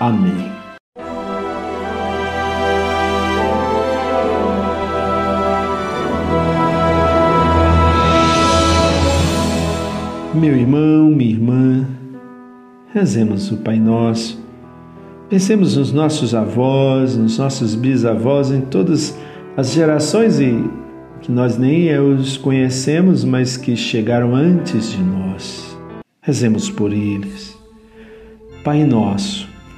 Amém. Meu irmão, minha irmã, rezemos o Pai Nosso. Pensemos nos nossos avós, nos nossos bisavós, em todas as gerações e que nós nem os conhecemos, mas que chegaram antes de nós. Rezemos por eles. Pai nosso,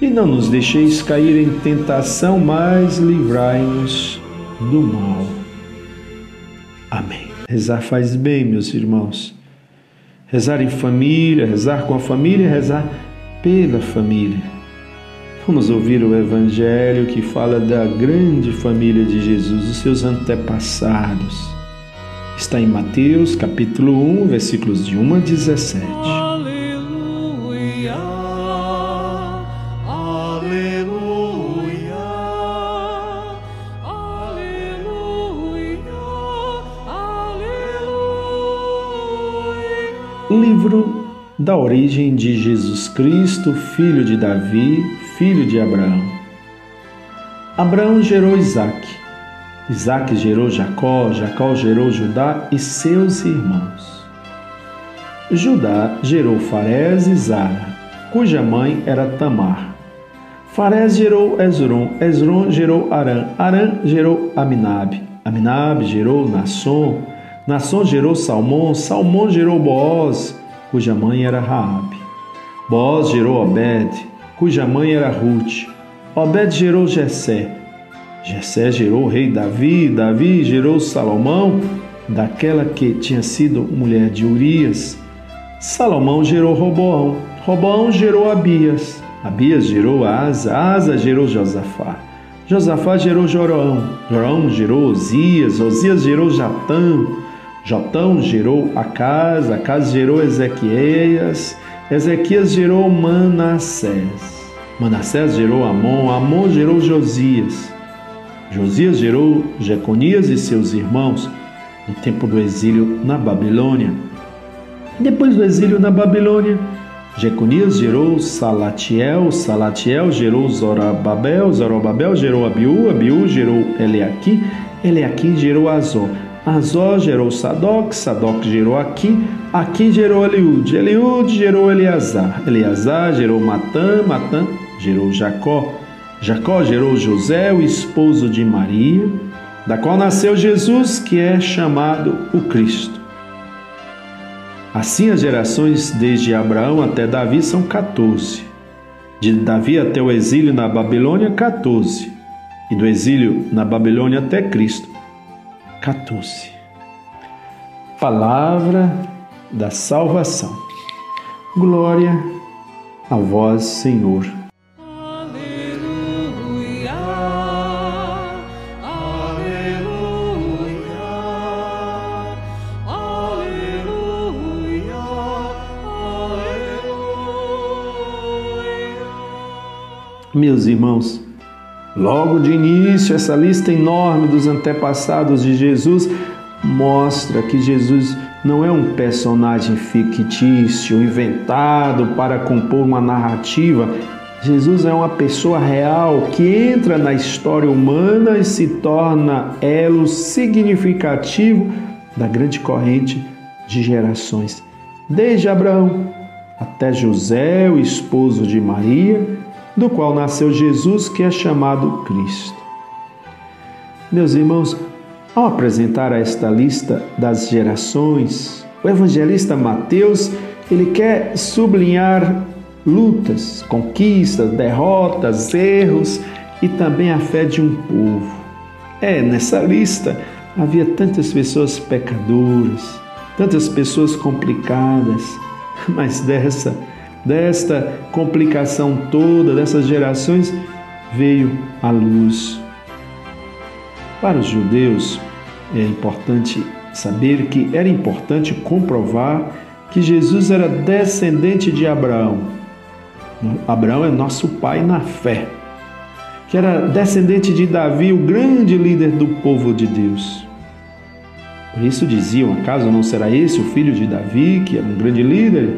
e não nos deixeis cair em tentação, mas livrai-nos do mal. Amém. Rezar faz bem, meus irmãos. Rezar em família, rezar com a família, rezar pela família. Vamos ouvir o Evangelho que fala da grande família de Jesus, os seus antepassados. Está em Mateus, capítulo 1, versículos de 1 a 17. Livro da origem de Jesus Cristo, filho de Davi, filho de Abraão. Abraão gerou Isaac. Isaac gerou Jacó, Jacó gerou Judá e seus irmãos. Judá gerou Farés e Zara, cuja mãe era Tamar. Farés gerou Esron, Esron gerou Arã, Arã gerou Aminab, Aminab gerou Nasson, Nação gerou Salmão, Salmão gerou Boaz, cuja mãe era Raabe. Boaz gerou Obed, cuja mãe era Ruth. Obed gerou Jessé. Jessé gerou o rei Davi, Davi gerou Salomão, daquela que tinha sido mulher de Urias. Salomão gerou Roboão, Roboão gerou Abias, Abias gerou Asa, Asa gerou Josafá. Josafá gerou Jorão, Jorão gerou Osias, Osias gerou Jatã, Jotão gerou Acas, Acas gerou Ezequias, Ezequias gerou Manassés. Manassés gerou Amon, Amon gerou Josias. Josias gerou Jeconias e seus irmãos no tempo do exílio na Babilônia. Depois do exílio na Babilônia, Jeconias gerou Salatiel, Salatiel gerou Zorobabel, Zorobabel gerou Abiú, Abiú gerou Eleaqui, Eleaqui gerou Azor. Azó gerou Sadoc, Sadoc gerou Aqui, Aqui gerou Eliúde, Eliúde gerou Eleazar, Eleazar gerou Matã, Matã gerou Jacó, Jacó gerou José, o esposo de Maria, da qual nasceu Jesus, que é chamado o Cristo. Assim as gerações desde Abraão até Davi são 14. De Davi até o exílio na Babilônia, 14. E do exílio na Babilônia até Cristo, 14. Palavra da salvação. Glória a vós, Senhor. Aleluia, aleluia, aleluia, aleluia. Meus irmãos, Logo de início, essa lista enorme dos antepassados de Jesus mostra que Jesus não é um personagem fictício, inventado para compor uma narrativa. Jesus é uma pessoa real que entra na história humana e se torna elo significativo da grande corrente de gerações, desde Abraão até José, o esposo de Maria, do qual nasceu Jesus, que é chamado Cristo. Meus irmãos, ao apresentar esta lista das gerações, o evangelista Mateus, ele quer sublinhar lutas, conquistas, derrotas, erros e também a fé de um povo. É, nessa lista havia tantas pessoas pecadoras, tantas pessoas complicadas, mas dessa desta complicação toda, dessas gerações, veio a luz. Para os judeus, é importante saber que era importante comprovar que Jesus era descendente de Abraão. Abraão é nosso pai na fé. Que era descendente de Davi, o grande líder do povo de Deus. Por isso diziam: acaso não será esse o filho de Davi, que era um grande líder?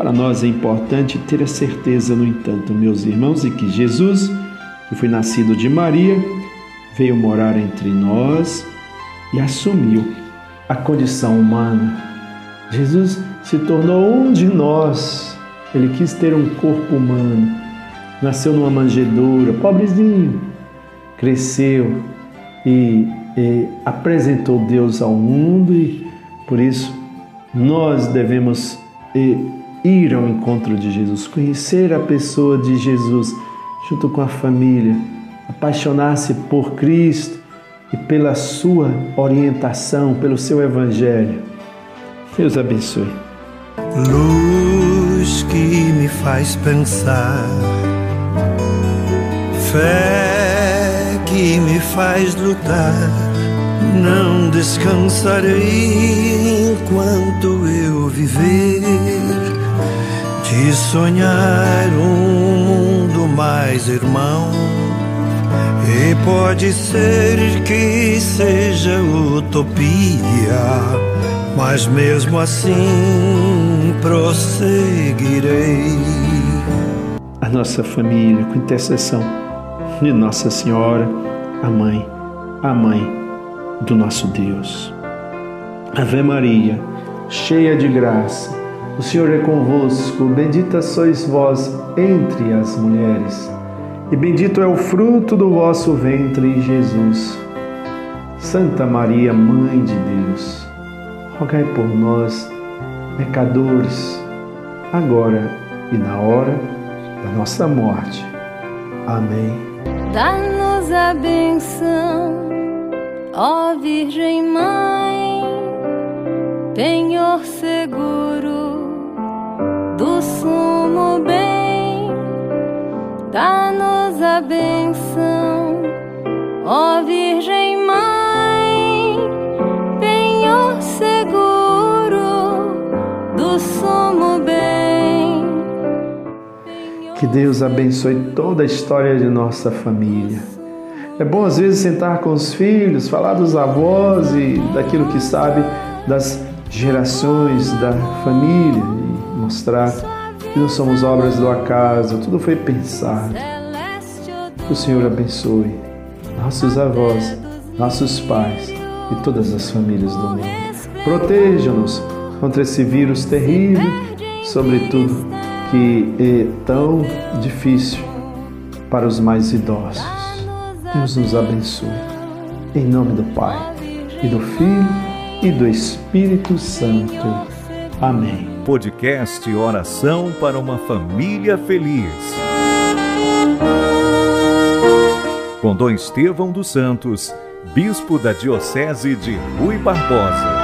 Para nós é importante ter a certeza, no entanto, meus irmãos, de que Jesus, que foi nascido de Maria, veio morar entre nós e assumiu a condição humana. Jesus se tornou um de nós. Ele quis ter um corpo humano. Nasceu numa manjedoura, pobrezinho. Cresceu e, e apresentou Deus ao mundo e por isso nós devemos e, ir ao encontro de Jesus, conhecer a pessoa de Jesus junto com a família, apaixonar-se por Cristo e pela sua orientação, pelo seu evangelho. Deus abençoe. Luz que me faz pensar, fé que me faz lutar. Não descansarei enquanto eu viver de sonhar um mundo mais irmão. E pode ser que seja utopia, mas mesmo assim prosseguirei. A nossa família, com intercessão de Nossa Senhora, a Mãe, a Mãe do nosso Deus. Ave Maria, cheia de graça o Senhor é convosco, bendita sois vós entre as mulheres, e bendito é o fruto do vosso ventre, Jesus. Santa Maria, Mãe de Deus, rogai por nós, pecadores, agora e na hora da nossa morte. Amém. Dá-nos a benção, ó Virgem Mãe, penhor seguro do sumo bem, dá-nos a benção, ó Virgem Mãe, penhor seguro do sumo bem. Que Deus abençoe toda a história de nossa família. É bom às vezes sentar com os filhos, falar dos avós e daquilo que sabe das gerações da família mostrar que não somos obras do acaso, tudo foi pensado. Que o Senhor abençoe nossos avós, nossos pais e todas as famílias do mundo. Proteja-nos contra esse vírus terrível, sobretudo que é tão difícil para os mais idosos. Deus nos abençoe. Em nome do Pai, e do Filho, e do Espírito Santo. Amém podcast Oração para uma Família Feliz. Com Dom Estevão dos Santos, Bispo da Diocese de Rui Barbosa.